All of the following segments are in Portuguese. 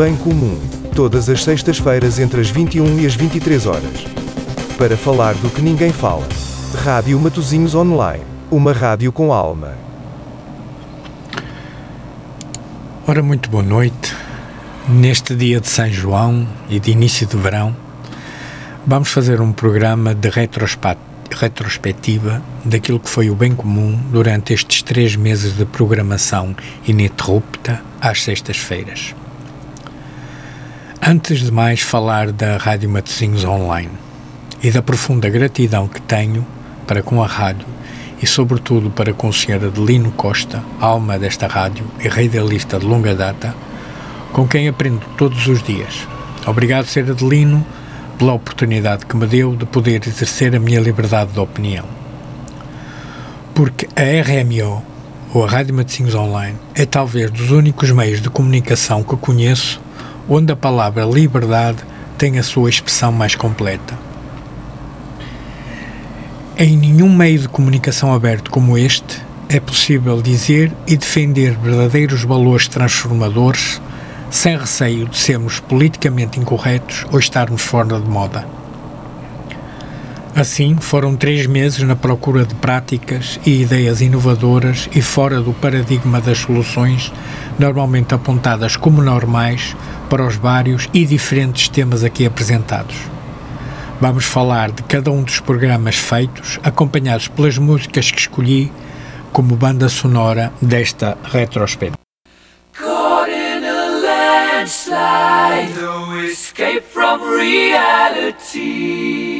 Bem Comum, todas as sextas-feiras entre as 21 e as 23 horas. Para falar do que ninguém fala. Rádio Matozinhos Online, uma rádio com alma. Ora, muito boa noite. Neste dia de São João e de início de verão, vamos fazer um programa de retrospectiva daquilo que foi o bem comum durante estes três meses de programação ininterrupta às sextas-feiras. Antes de mais falar da Rádio Matosinhos Online e da profunda gratidão que tenho para com a rádio e sobretudo para com o Sr. Adelino Costa, alma desta rádio e radialista de longa data, com quem aprendo todos os dias. Obrigado, Sr. Adelino, pela oportunidade que me deu de poder exercer a minha liberdade de opinião. Porque a RMO, ou a Rádio Matosinhos Online, é talvez dos únicos meios de comunicação que conheço onde a palavra liberdade tem a sua expressão mais completa. Em nenhum meio de comunicação aberto como este é possível dizer e defender verdadeiros valores transformadores sem receio de sermos politicamente incorretos ou estarmos fora de moda. Assim, foram três meses na procura de práticas e ideias inovadoras e fora do paradigma das soluções normalmente apontadas como normais para os vários e diferentes temas aqui apresentados. Vamos falar de cada um dos programas feitos, acompanhados pelas músicas que escolhi como banda sonora desta retrospectiva. Escape from reality.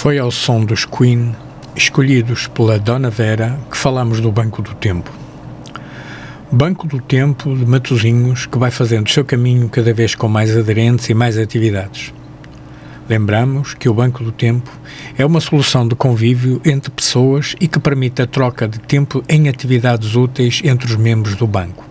Foi ao som dos Queen, escolhidos pela Dona Vera, que falamos do Banco do Tempo. Banco do Tempo de Matosinhos que vai fazendo o seu caminho cada vez com mais aderentes e mais atividades. Lembramos que o Banco do Tempo é uma solução de convívio entre pessoas e que permite a troca de tempo em atividades úteis entre os membros do banco.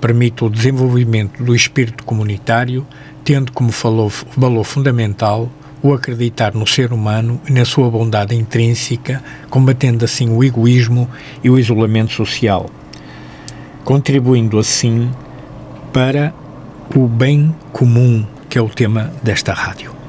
Permite o desenvolvimento do espírito comunitário, tendo como valor fundamental o acreditar no ser humano e na sua bondade intrínseca, combatendo assim o egoísmo e o isolamento social, contribuindo assim para o bem comum, que é o tema desta rádio.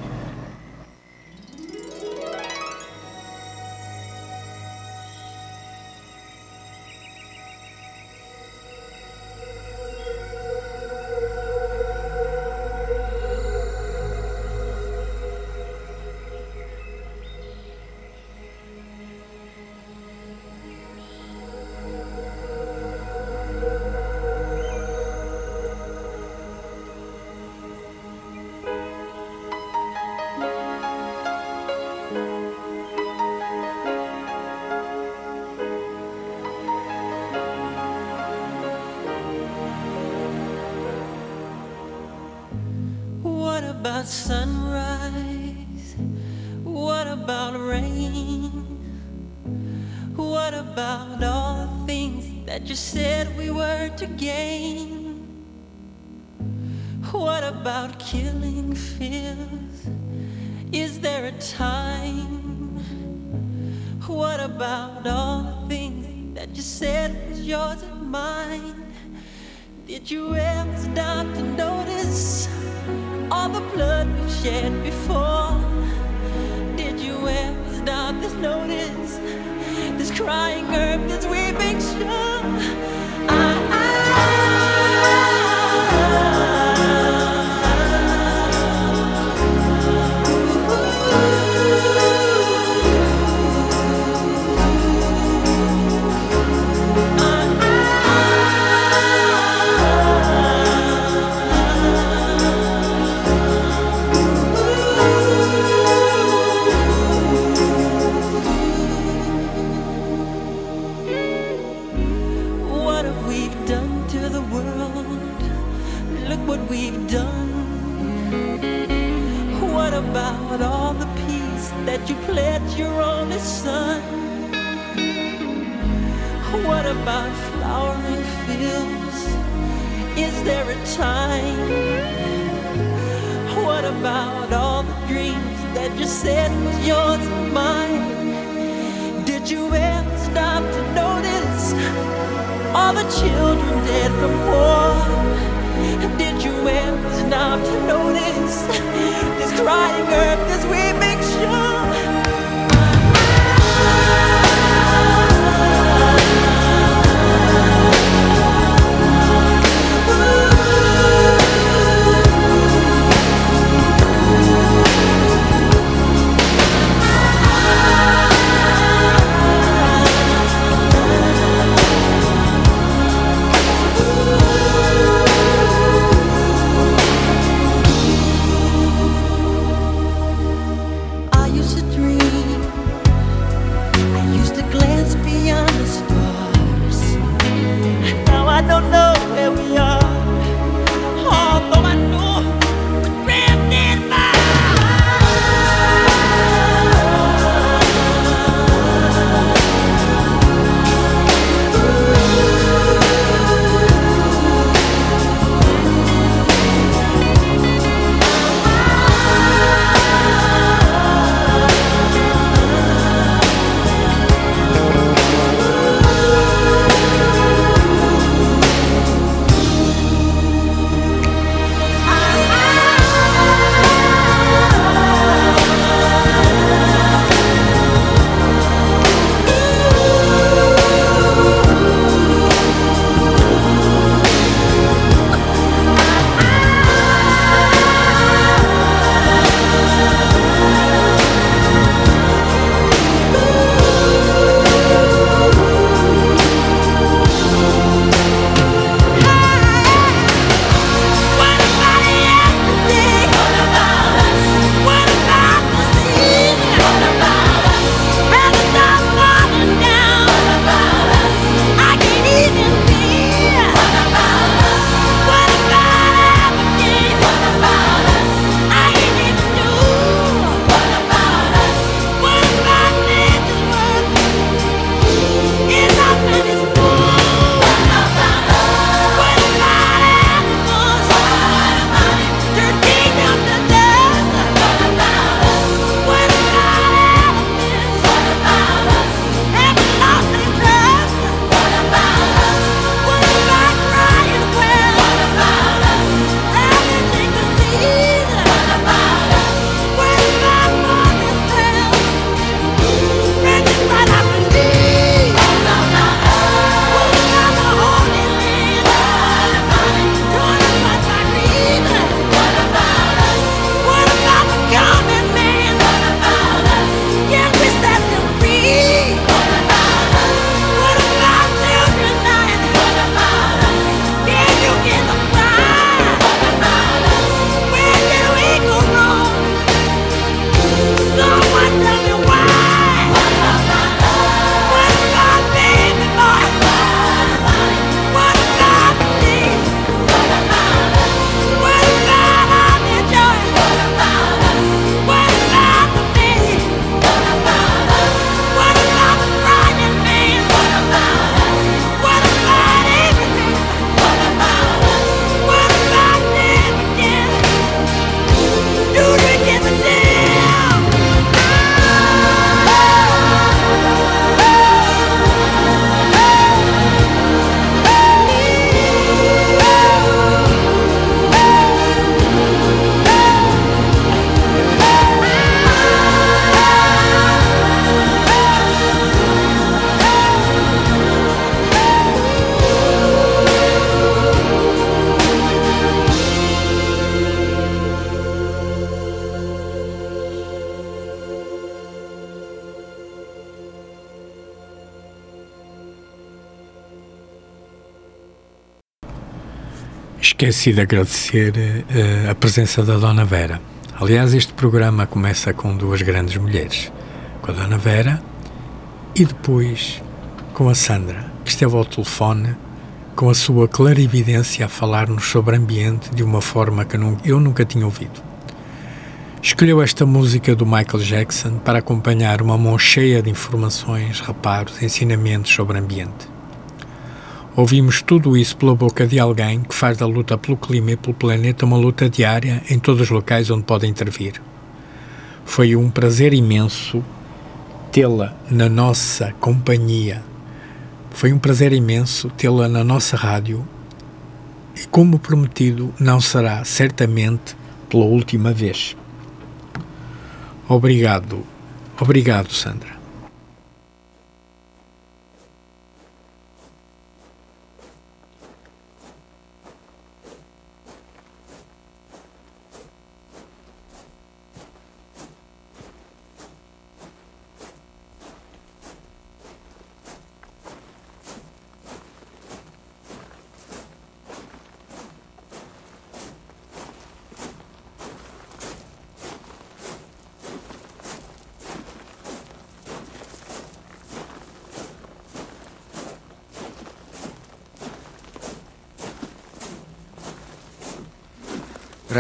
esqueci de agradecer uh, a presença da Dona Vera. Aliás, este programa começa com duas grandes mulheres, com a Dona Vera e depois com a Sandra, que esteve ao telefone com a sua clarividência a falar-nos sobre ambiente de uma forma que eu nunca tinha ouvido. Escolheu esta música do Michael Jackson para acompanhar uma mão cheia de informações, reparos, ensinamentos sobre ambiente. Ouvimos tudo isso pela boca de alguém que faz da luta pelo clima e pelo planeta uma luta diária em todos os locais onde pode intervir. Foi um prazer imenso tê-la na nossa companhia. Foi um prazer imenso tê-la na nossa rádio e, como prometido, não será certamente pela última vez. Obrigado, obrigado, Sandra.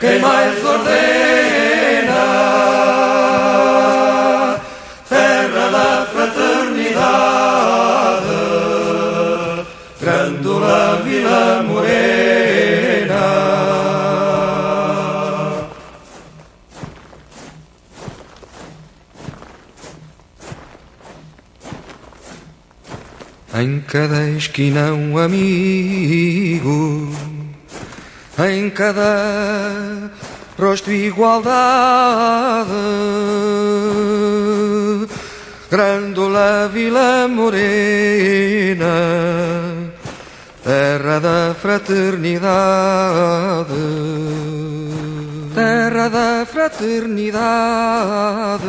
quem mais ordena. Terra da fraternidade, Grândola Vila Morena. Em cada esquina um amigo em cada rosto igualdade. Grândola Vila Morena, terra da fraternidade, terra da fraternidade.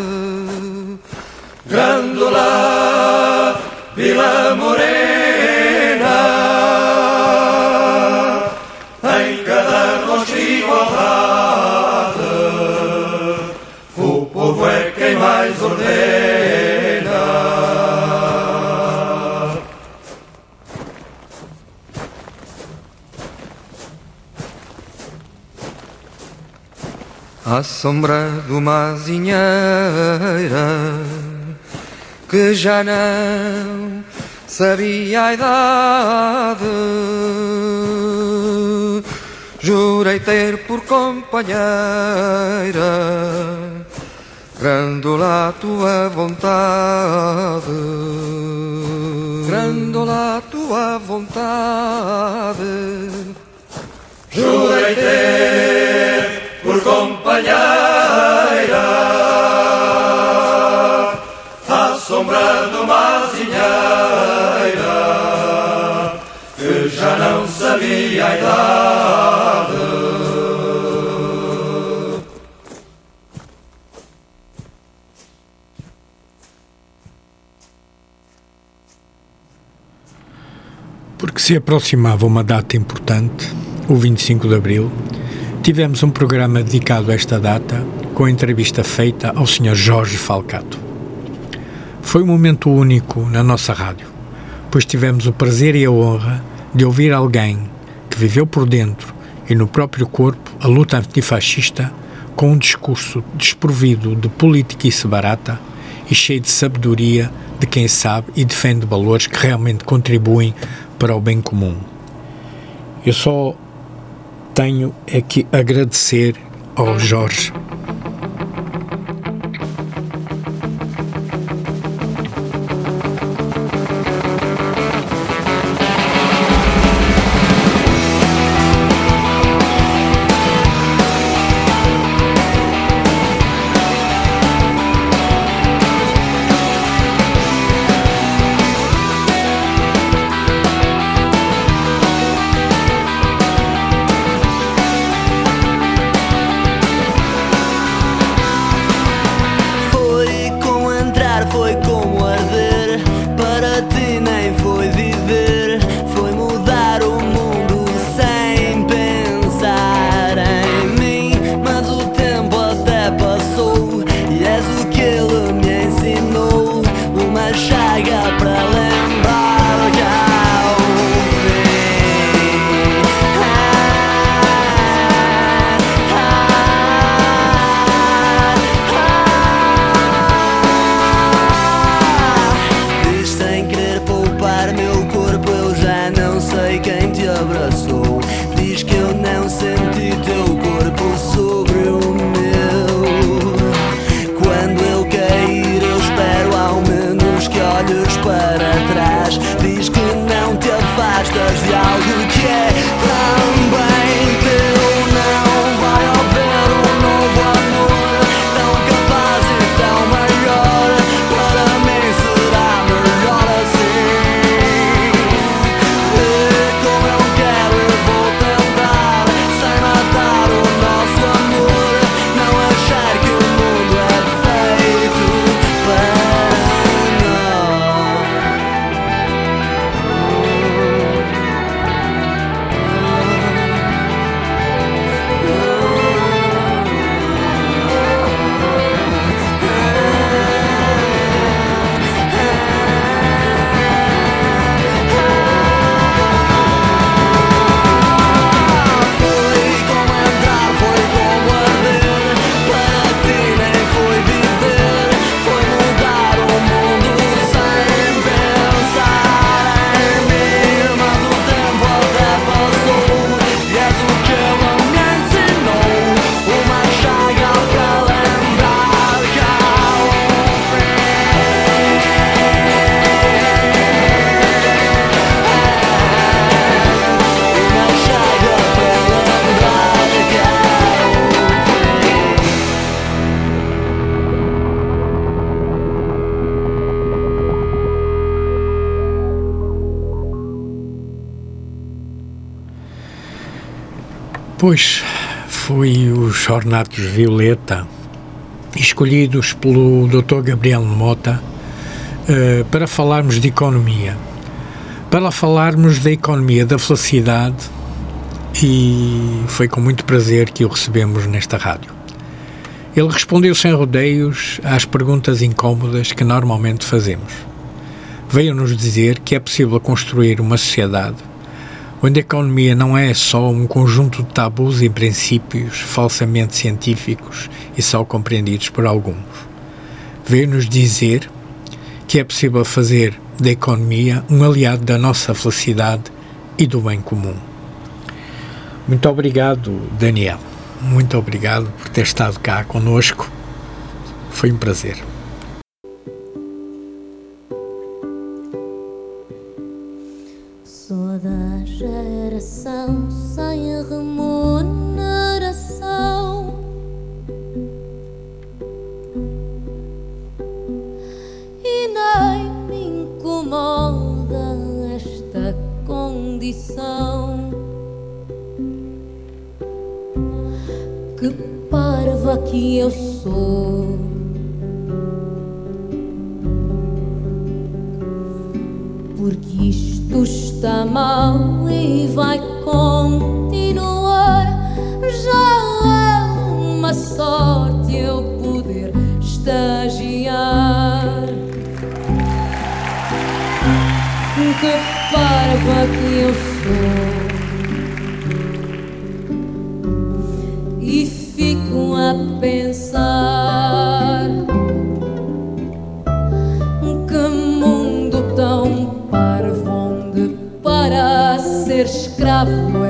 Grândola Vila Morena em cada rosto igualdade. Mais ordena. Sombra de uma que já não sabia a idade. Jurei ter por companheira Grândola a tua vontade. Grândola a tua vontade. Jurei se aproximava uma data importante, o 25 de Abril, tivemos um programa dedicado a esta data com a entrevista feita ao Sr. Jorge Falcato. Foi um momento único na nossa rádio, pois tivemos o prazer e a honra de ouvir alguém que viveu por dentro e no próprio corpo a luta antifascista com um discurso desprovido de politiquice barata e cheio de sabedoria de quem sabe e defende valores que realmente contribuem para o bem comum. Eu só tenho é que agradecer ao Jorge Pois foi os Ornatos Violeta, escolhidos pelo Dr. Gabriel Mota eh, para falarmos de economia. Para falarmos da economia da felicidade e foi com muito prazer que o recebemos nesta rádio. Ele respondeu sem rodeios às perguntas incômodas que normalmente fazemos. Veio-nos dizer que é possível construir uma sociedade onde a economia não é só um conjunto de tabus e princípios falsamente científicos e só compreendidos por alguns. Veio-nos dizer que é possível fazer da economia um aliado da nossa felicidade e do bem comum. Muito obrigado, Daniel. Muito obrigado por ter estado cá conosco. Foi um prazer. Porque isto está mal e vai continuar. Já é uma sorte eu poder estagiar. Que parva que eu sou. Escravo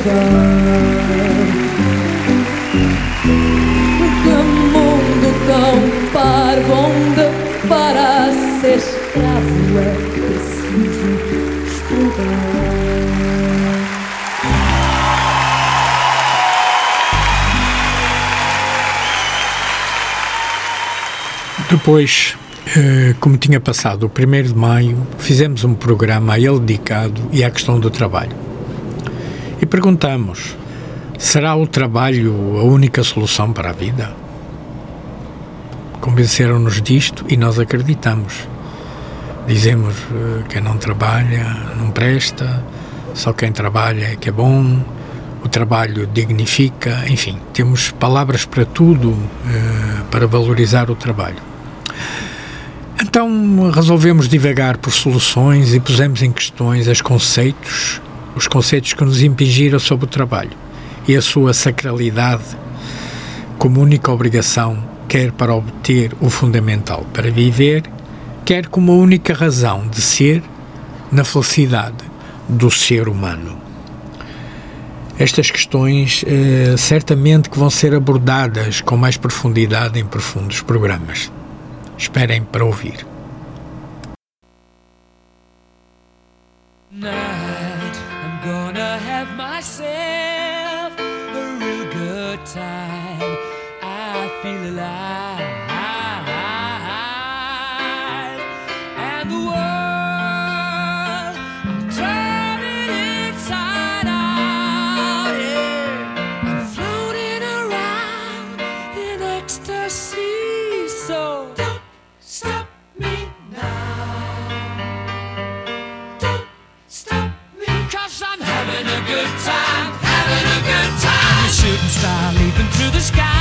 estudar. Que mundo tão parvo onde para ser escravo é preciso estudar. Depois, eh, como tinha passado o 1 de maio, fizemos um programa a ele dedicado e à questão do trabalho e perguntamos: será o trabalho a única solução para a vida? Convenceram-nos disto e nós acreditamos. Dizemos eh, quem não trabalha não presta, só quem trabalha é que é bom, o trabalho dignifica, enfim, temos palavras para tudo eh, para valorizar o trabalho. Então resolvemos divagar por soluções e pusemos em questões os conceitos os conceitos que nos impingiram sobre o trabalho e a sua sacralidade como única obrigação, quer para obter o fundamental para viver, quer como a única razão de ser na felicidade do ser humano. Estas questões eh, certamente que vão ser abordadas com mais profundidade em profundos programas. Esperem para ouvir. Não. myself a real good time. I feel alive. sky.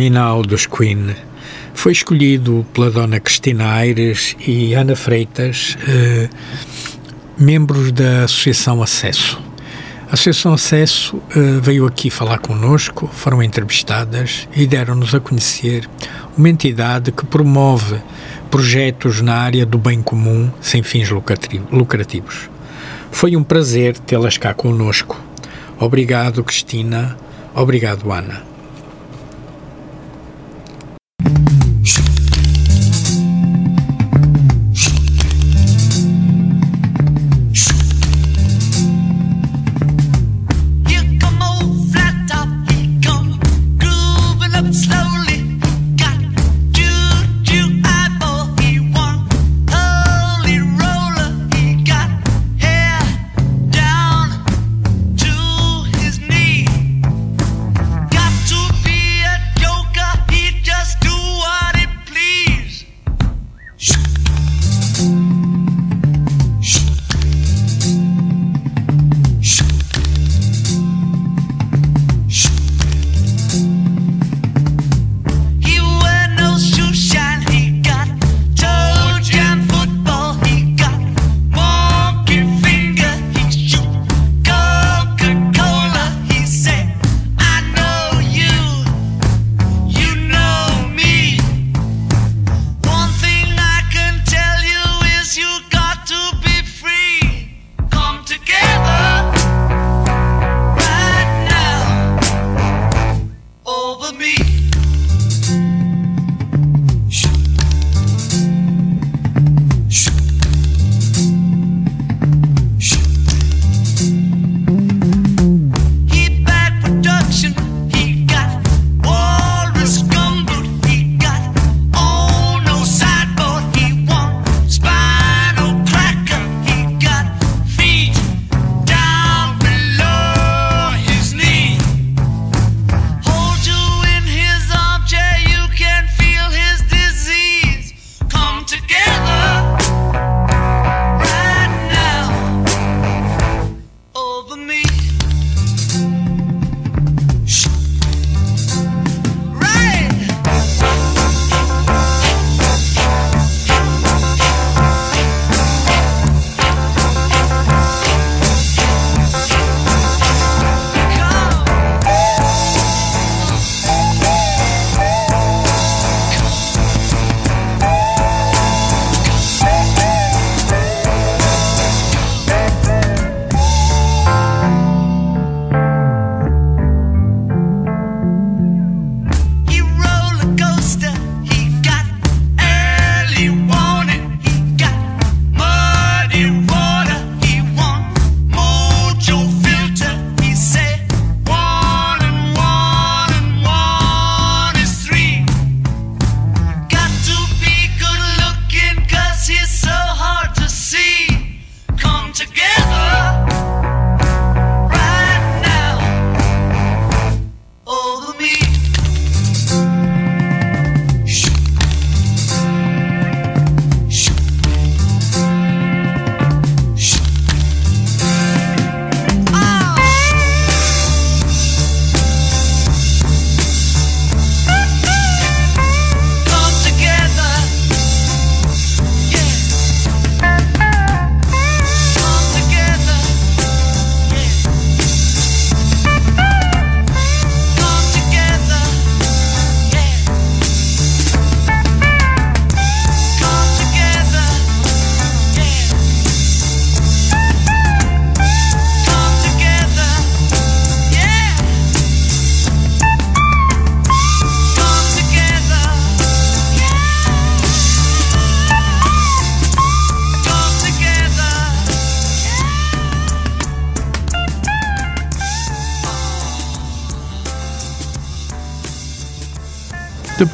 Terminal dos Queen foi escolhido pela dona Cristina Aires e Ana Freitas, eh, membros da Associação Acesso. A Associação Acesso eh, veio aqui falar connosco, foram entrevistadas e deram-nos a conhecer uma entidade que promove projetos na área do bem comum sem fins lucrativos. Foi um prazer tê-las cá conosco. Obrigado, Cristina. Obrigado, Ana.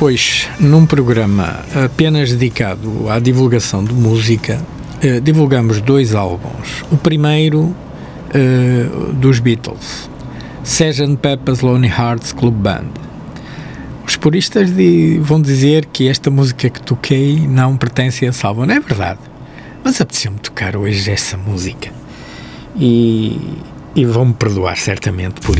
Depois, num programa apenas dedicado à divulgação de música, eh, divulgamos dois álbuns. O primeiro eh, dos Beatles, Sgt. Pepper's Lonely Hearts Club Band. Os puristas di- vão dizer que esta música que toquei não pertence a esse álbum. Não é verdade. Mas apeteceu-me tocar hoje essa música. E, e vão-me perdoar certamente por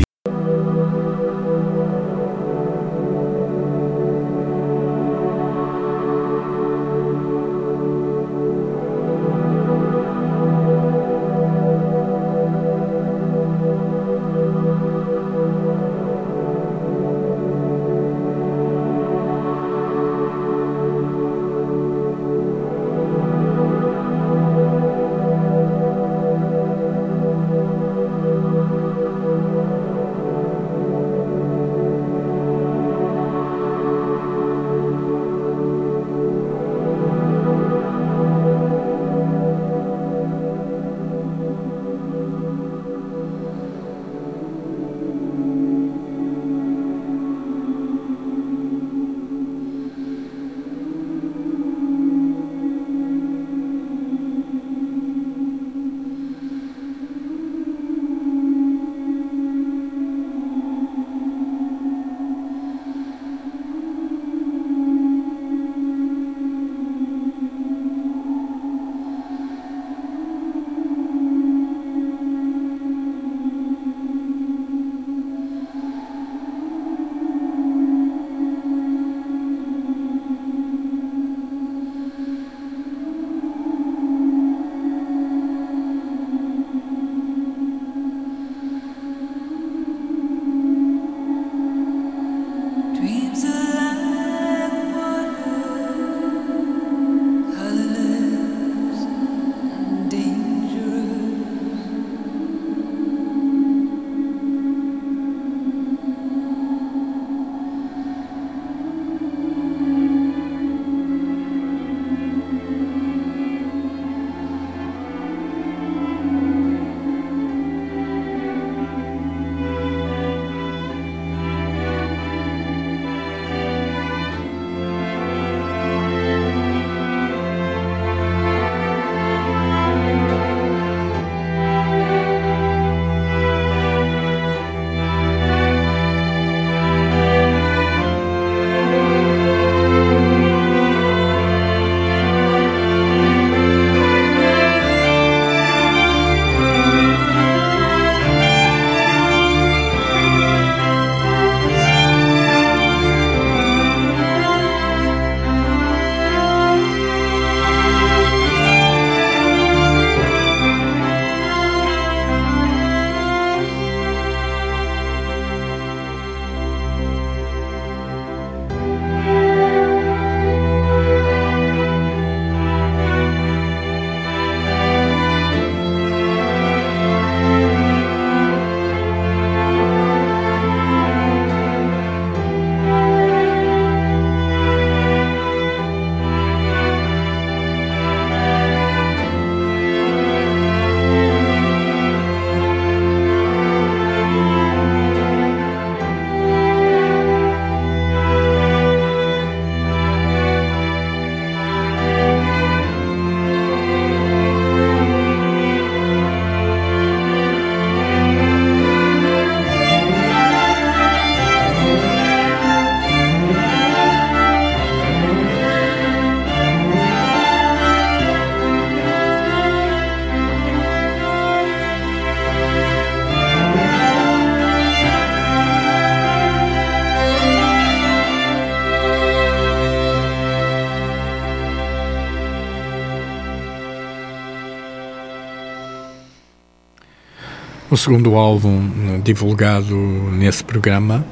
O segundo álbum eh, divulgado nesse programa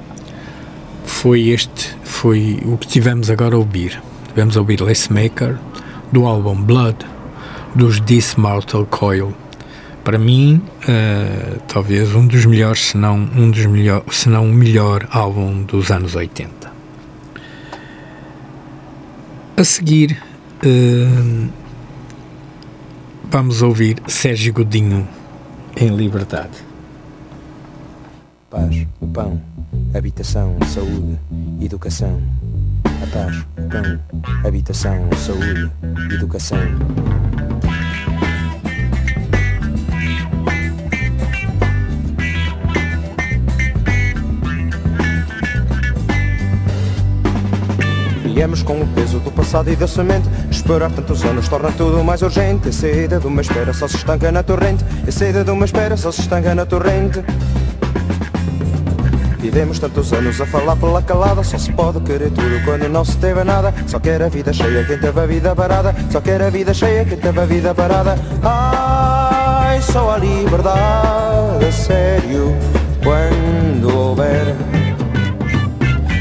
foi este, foi o que tivemos agora a ouvir. Tivemos a ouvir Lace Maker, do álbum Blood, dos This Mortal Coil. Para mim, eh, talvez um dos melhores, se não um dos melhores, se não o melhor álbum dos anos 80. A seguir, eh, vamos ouvir Sérgio Godinho em Liberdade. Paz, o pão, habitação, saúde, educação. a paz, o pão, habitação, saúde, educação. Viemos com o peso do passado e da semente Esperar tantos anos torna tudo mais urgente. A saída de uma espera só se estanca na torrente. A saída de uma espera só se estanca na torrente. Vivemos tantos anos a falar pela calada. Só se pode querer tudo quando não se teve nada. Só quer a vida cheia quem teve a vida parada. Só quer a vida cheia quem teve a vida parada. Ai, só a liberdade sério Quando houver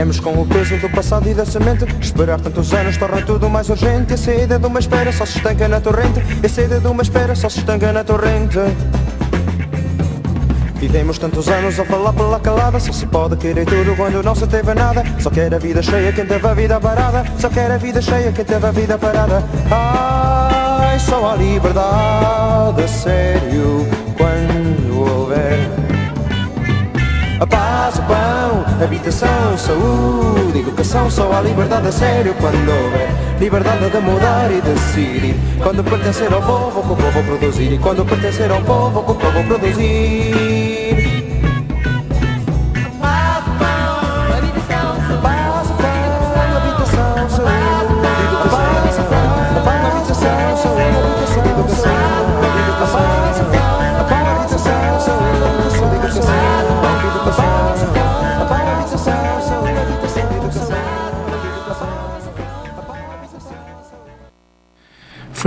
Viemos com o peso do passado e da semente. Esperar tantos anos torna tudo mais urgente. A saída de uma espera só se estanca na torrente. A saída de uma espera só se estanca na torrente. Vivemos tantos anos a falar pela calada. Só se pode querer tudo quando não se teve nada. Só quer a vida cheia quem teve a vida parada. Só quer a vida cheia quem teve a vida parada. Ai, só a liberdade sério Quando houver a paz, o pão, habitação, saúde, educação Só há liberdade a sério quando houver Liberdade de mudar e decidir. Quando pertencer ao povo, que o povo produzir. E quando pertencer ao povo, que o povo produzir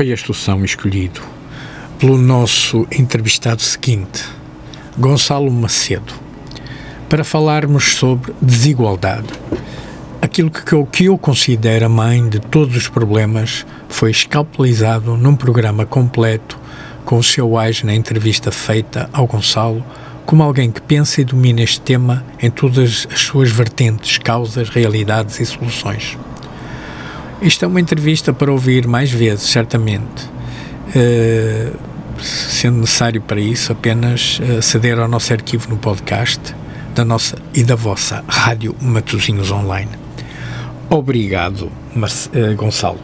Foi este o som escolhido pelo nosso entrevistado seguinte, Gonçalo Macedo, para falarmos sobre desigualdade. Aquilo que eu, que eu considero a mãe de todos os problemas foi escalpelizado num programa completo com o seu ais na entrevista feita ao Gonçalo como alguém que pensa e domina este tema em todas as suas vertentes, causas, realidades e soluções. Isto é uma entrevista para ouvir mais vezes, certamente. Eh, sendo necessário para isso, apenas eh, aceder ao nosso arquivo no podcast da nossa e da vossa Rádio Matosinhos Online. Obrigado, Marce- eh, Gonçalo.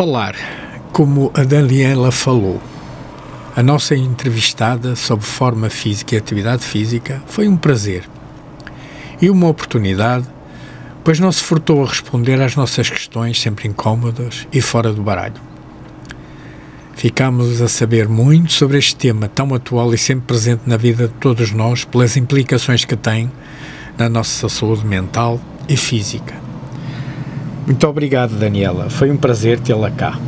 Falar, como a Daniela falou. A nossa entrevistada sobre forma física e atividade física foi um prazer e uma oportunidade, pois não se furtou a responder às nossas questões sempre incômodas e fora do baralho. Ficámos a saber muito sobre este tema tão atual e sempre presente na vida de todos nós pelas implicações que tem na nossa saúde mental e física. Muito obrigado, Daniela. Foi um prazer tê-la cá.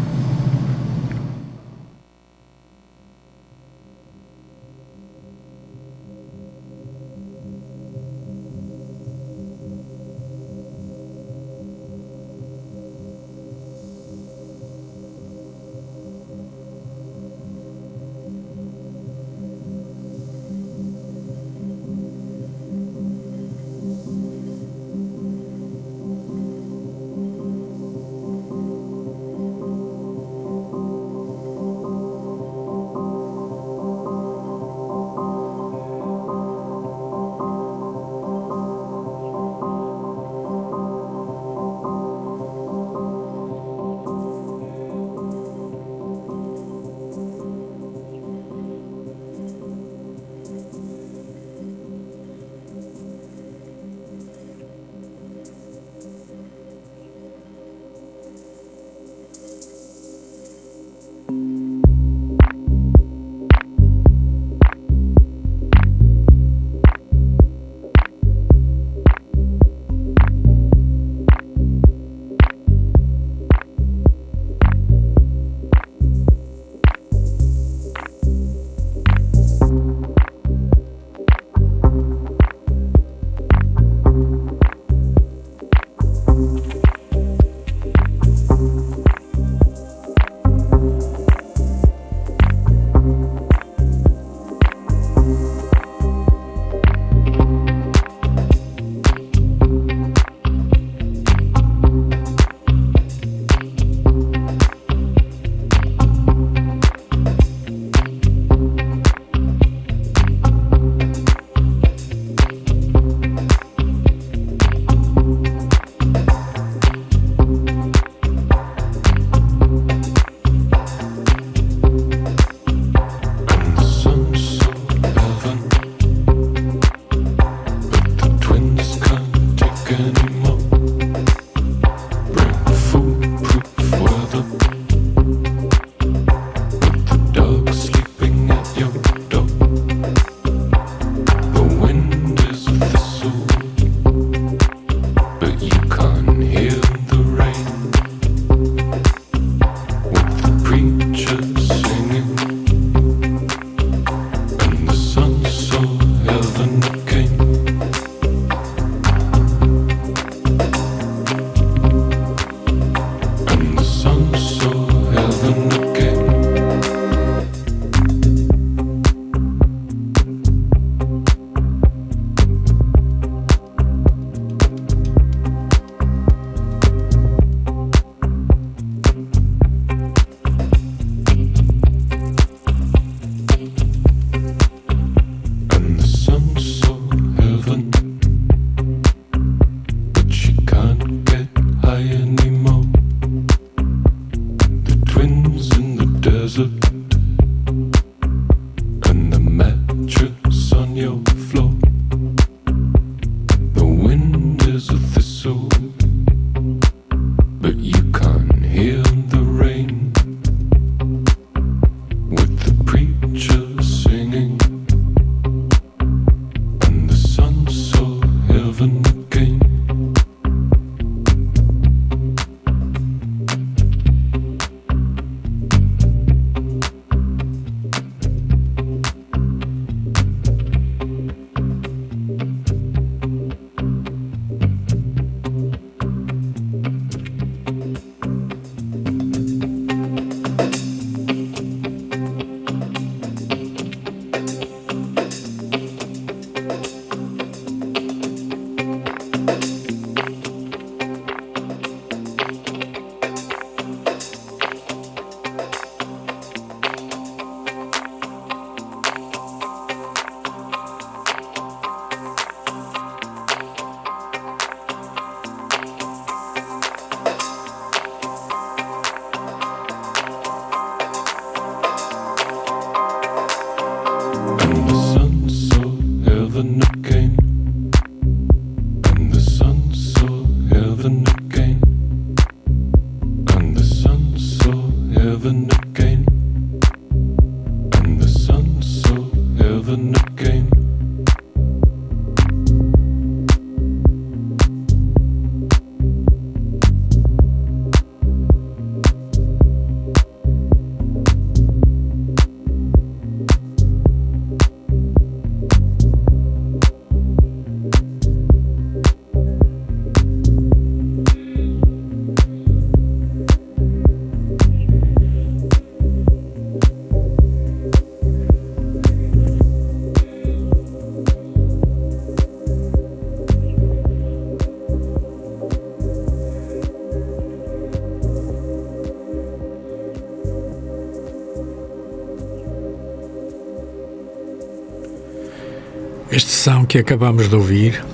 Som que acabamos de ouvir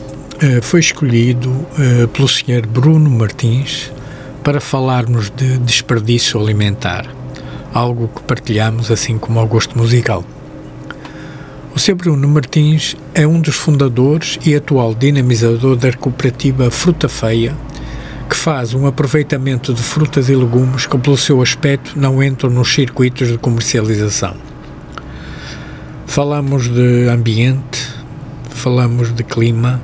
eh, foi escolhido eh, pelo Sr. Bruno Martins para falarmos de desperdício alimentar, algo que partilhamos assim como ao gosto musical. O Sr. Bruno Martins é um dos fundadores e atual dinamizador da cooperativa Fruta Feia, que faz um aproveitamento de frutas e legumes que, pelo seu aspecto, não entram nos circuitos de comercialização. Falamos de ambiente, falamos de clima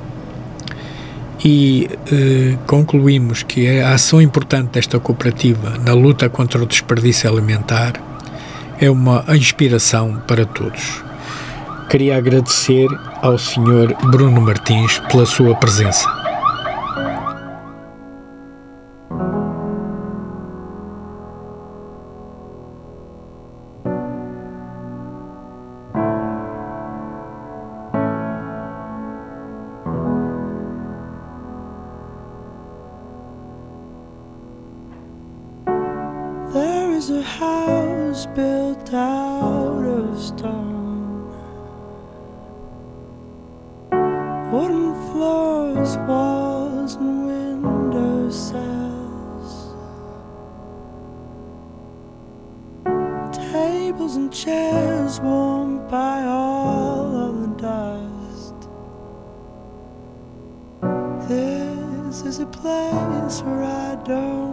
e eh, concluímos que a ação importante desta cooperativa na luta contra o desperdício alimentar é uma inspiração para todos. Queria agradecer ao Sr. Bruno Martins pela sua presença. Is a place where I don't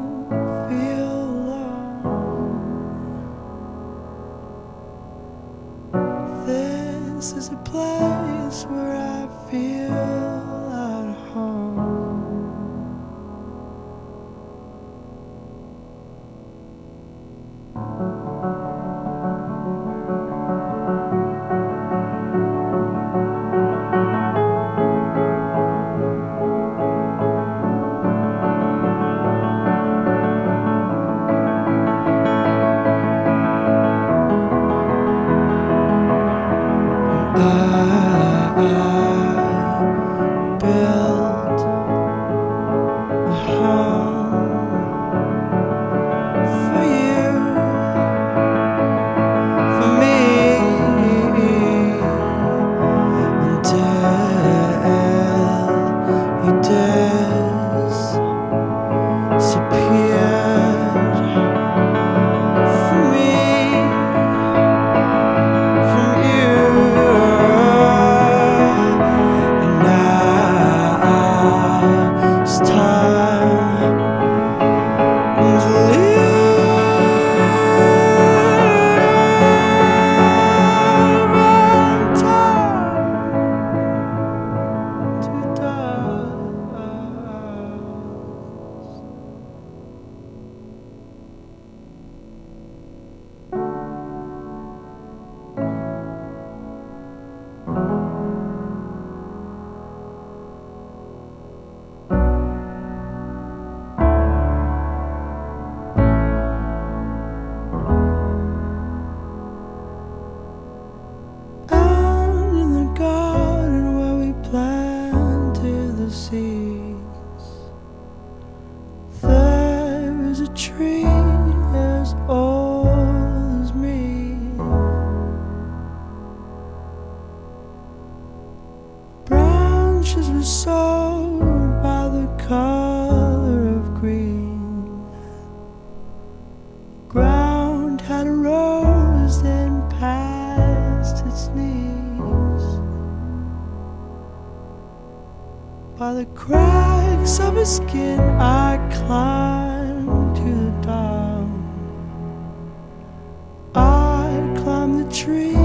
tree.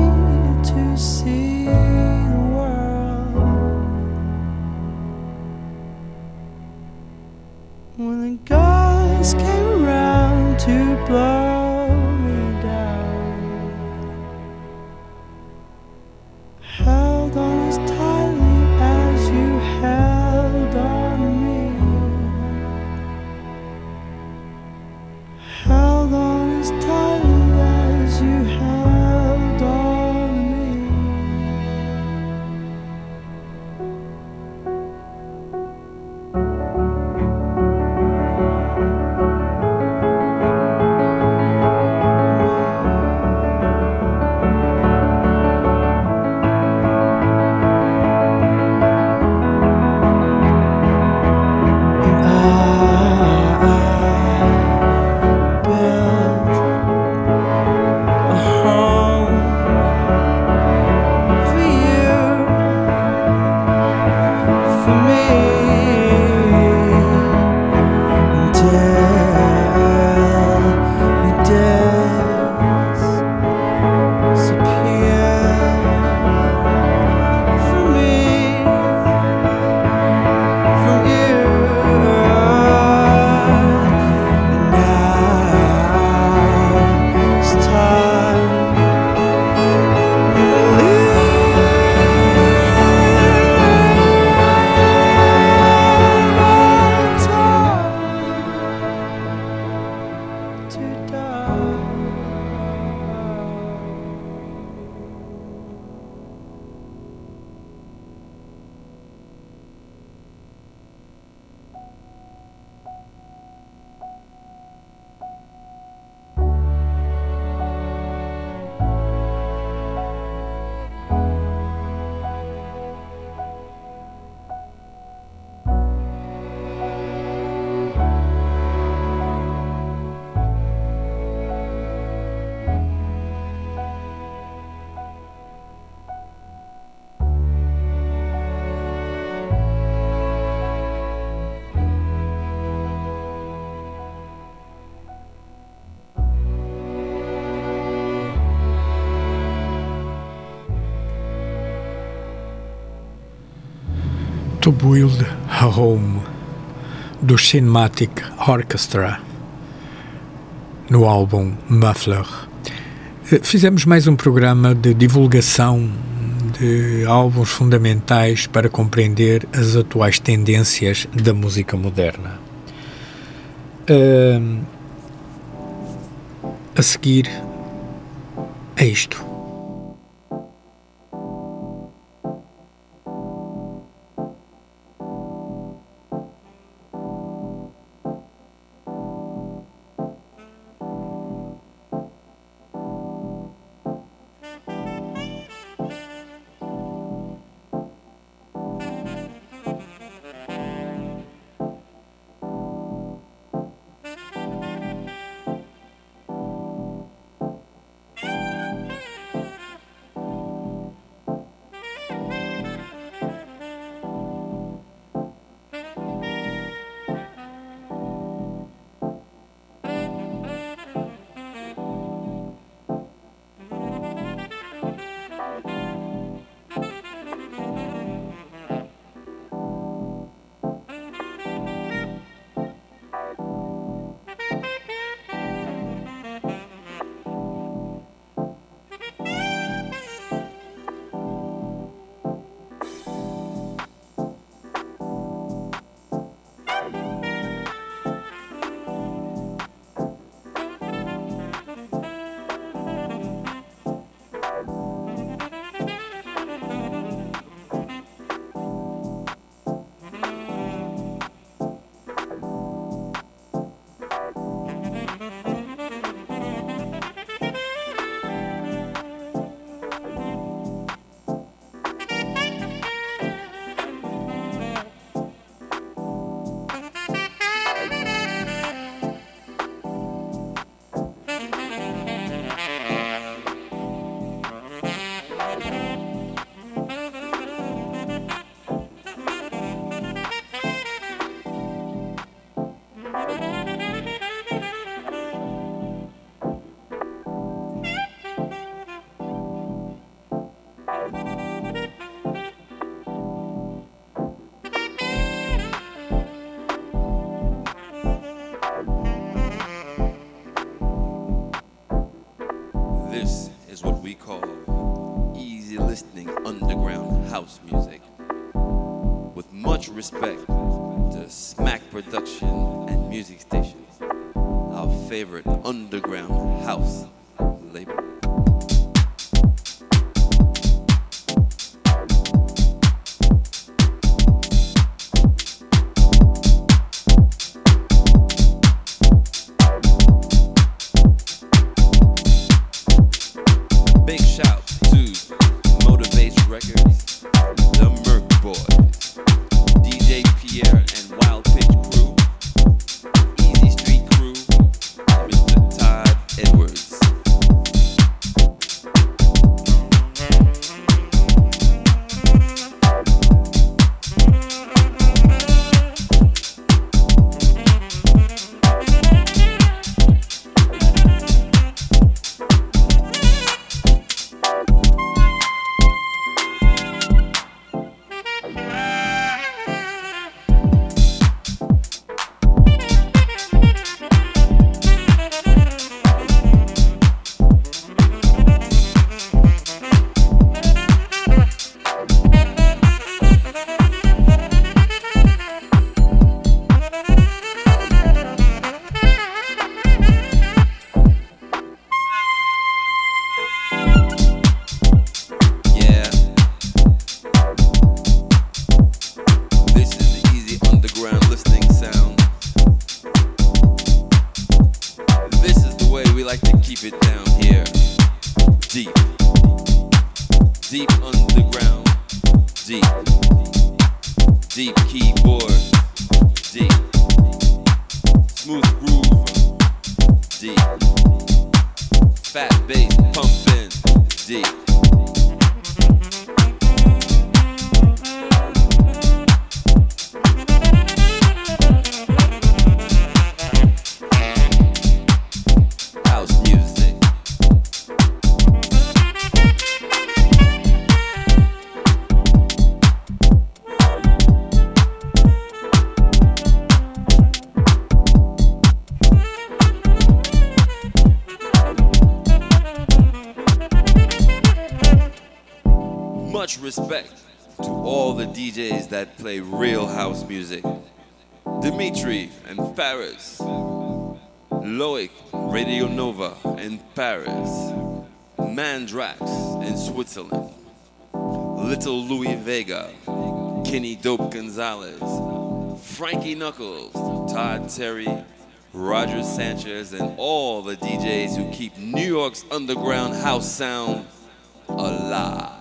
Build a Home do Cinematic Orchestra no álbum Muffler. Eh, fizemos mais um programa de divulgação de álbuns fundamentais para compreender as atuais tendências da música moderna. Uh, a seguir é isto. much respect to Smack Production and Music Station, our favorite underground house label. Drax in Switzerland, Little Louis Vega, Kenny Dope Gonzalez, Frankie Knuckles, Todd Terry, Roger Sanchez, and all the DJs who keep New York's underground house sound alive.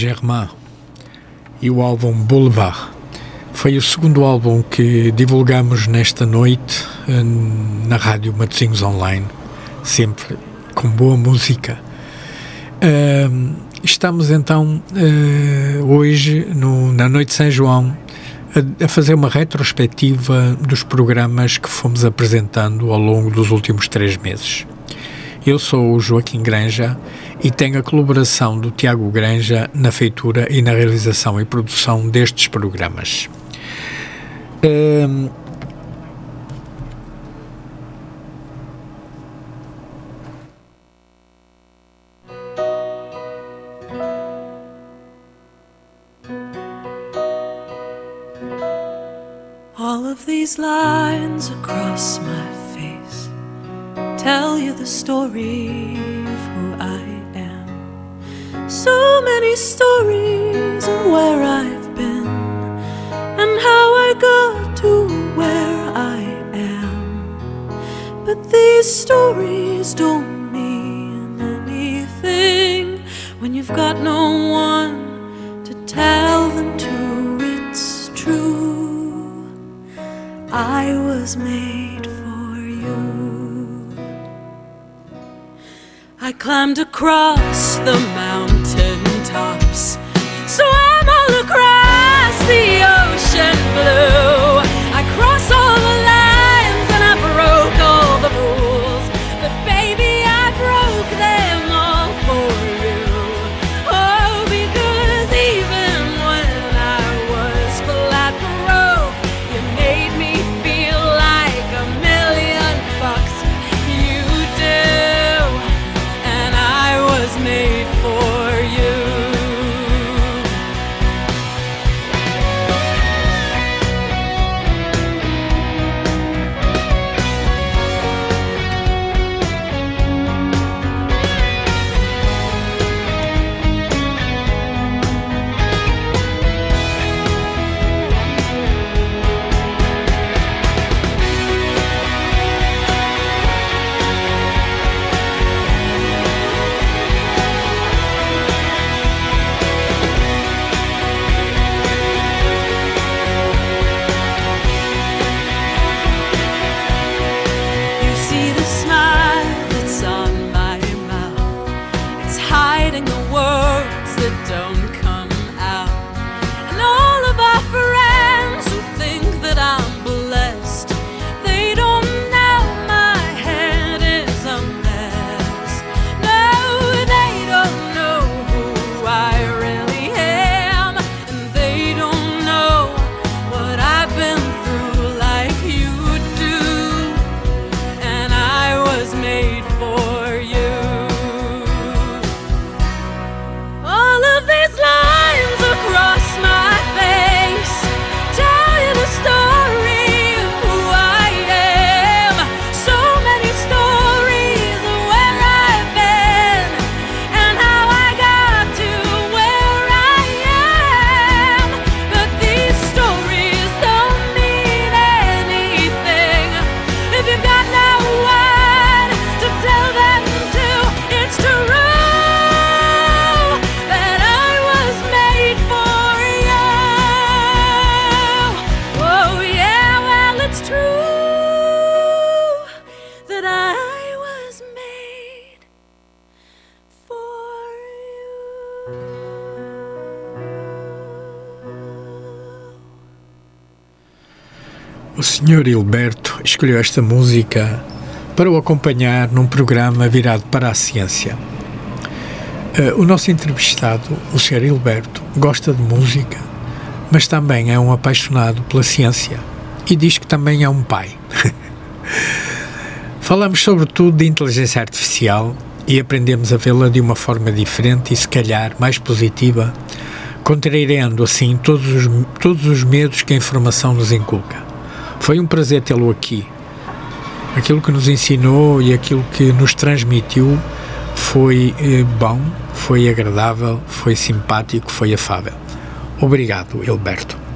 Saint-Germain e o álbum Boulevard. Foi o segundo álbum que divulgamos nesta noite eh, na rádio Matosinhos Online, sempre com boa música. Ahm, estamos então eh, hoje, na Noite de São João, a fazer uma retrospectiva dos programas que fomos apresentando ao longo dos últimos três meses. Eu sou o Joaquim Granja e tenho a colaboração do Tiago Granja na feitura e na realização e produção destes programas. Ahm, All of these lines across my tell you the story of who I am. So many stories of where I've been and how I got to where I am. But these stories don't mean anything when you've got no one to tell them to. It's true. I was made for you. I climbed across the mountain tops, swam all across the ocean blue. Hilberto escolheu esta música para o acompanhar num programa virado para a ciência. Eh, o nosso entrevistado, o Sr. Hilberto, gosta de música, mas também é um apaixonado pela ciência e diz que também é um pai. Falamos sobretudo de inteligência artificial e aprendemos a vê-la de uma forma diferente e, se calhar, mais positiva, contrariando assim todos os, todos os medos que a informação nos inculca. Foi um prazer tê-lo aqui. Aquilo que nos ensinou e aquilo que nos transmitiu foi eh, bom, foi agradável, foi simpático, foi afável. Obrigado, Hilberto.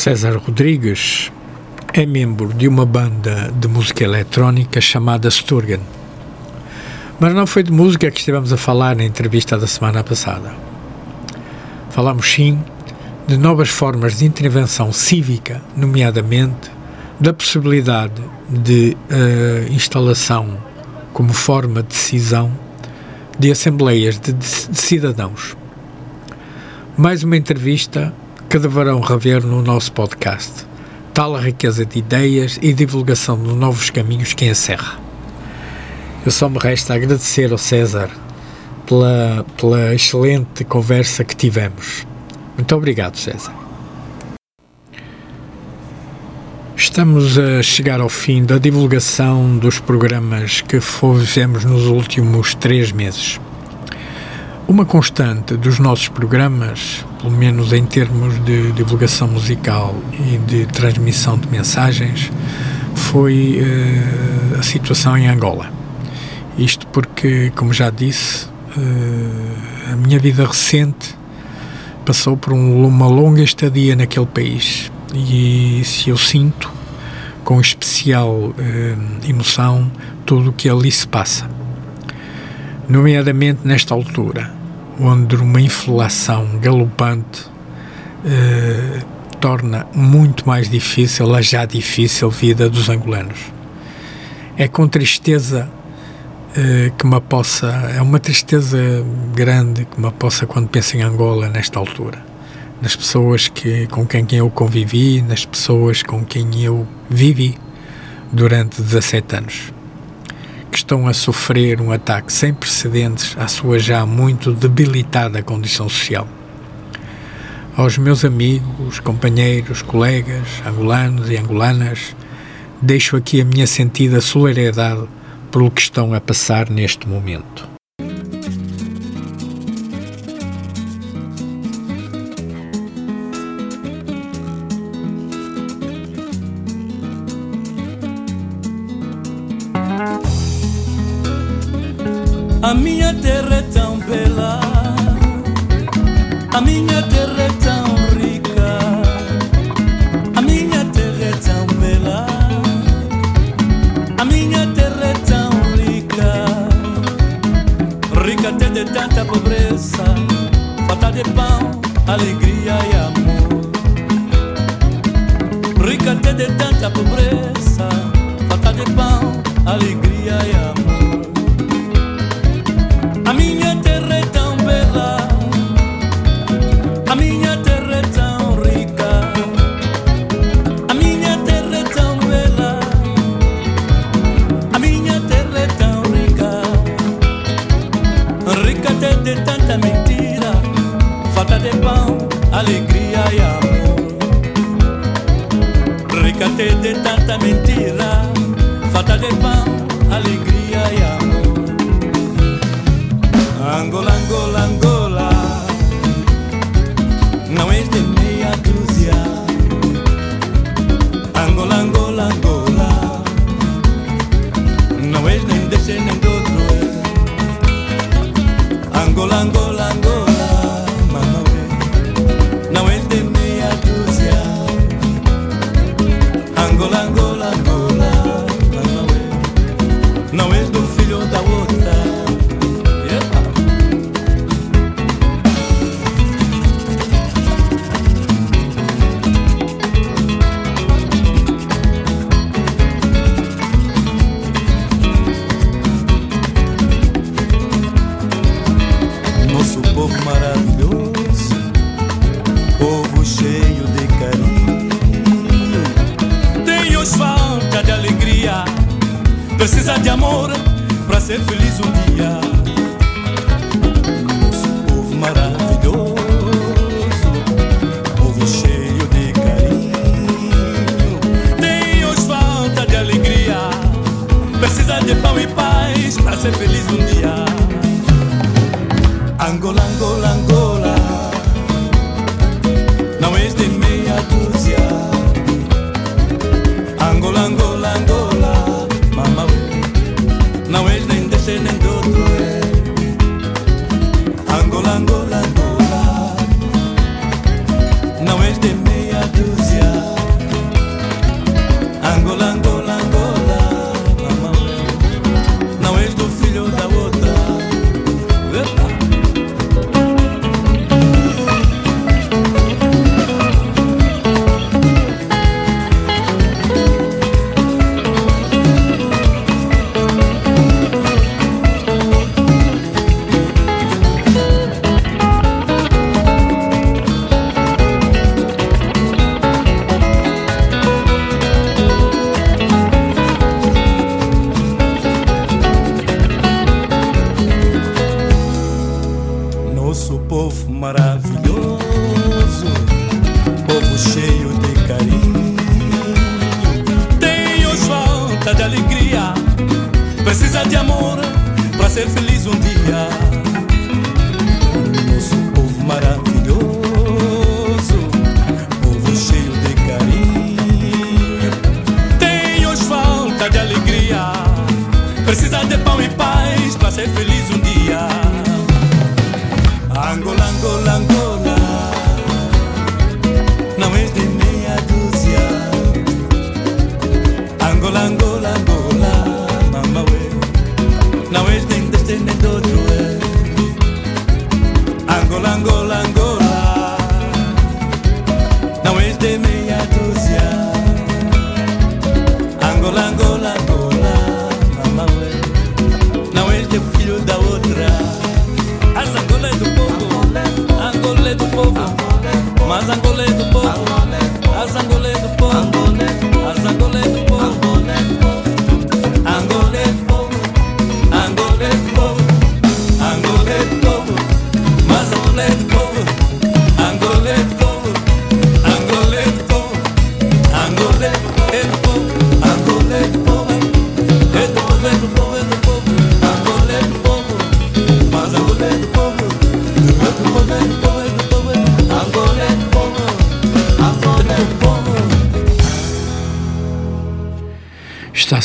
César Rodrigues é membro de uma banda de música eletrónica chamada Sturgen. Mas não foi de música que estivemos a falar na entrevista da semana passada. Falamos sim de novas formas de intervenção cívica, nomeadamente da possibilidade de uh, instalação como forma de decisão de assembleias de, de, de cidadãos. Mais uma entrevista que deverão rever no nosso podcast. Tal a riqueza de ideias e divulgação de novos caminhos que encerra. Eu só me resta agradecer ao César pela, pela excelente conversa que tivemos. Muito obrigado, César. Estamos a chegar ao fim da divulgação dos programas que fizemos nos últimos três meses. Uma constante dos nossos programas, pelo menos em termos de divulgação musical e de transmissão de mensagens, foi uh, a situação em Angola. Isto porque, como já disse, uh, a minha vida recente passou por um, uma longa estadia naquele país e se eu sinto com especial eh, emoção tudo o que ali se passa. Nomeadamente nesta altura, onde uma inflação galopante eh, torna muito mais difícil a já difícil vida dos angolanos. É com tristeza eh, que me possa, é uma tristeza grande que me possa quando penso em Angola nesta altura nas pessoas que, com quem eu convivi, nas pessoas com quem eu vivi durante 17 anos, que estão a sofrer um ataque sem precedentes à sua já muito debilitada condição social. Aos meus amigos, companheiros, colegas, angolanos e angolanas, deixo aqui a minha sentida solidariedade pelo que estão a passar neste momento. A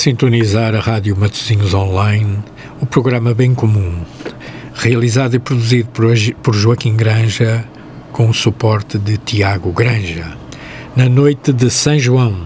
sintonizar a Rádio Matosinhos Online, o programa Bem Comum, realizado e produzido por Joaquim Granja, com o suporte de Tiago Granja, na noite de São João,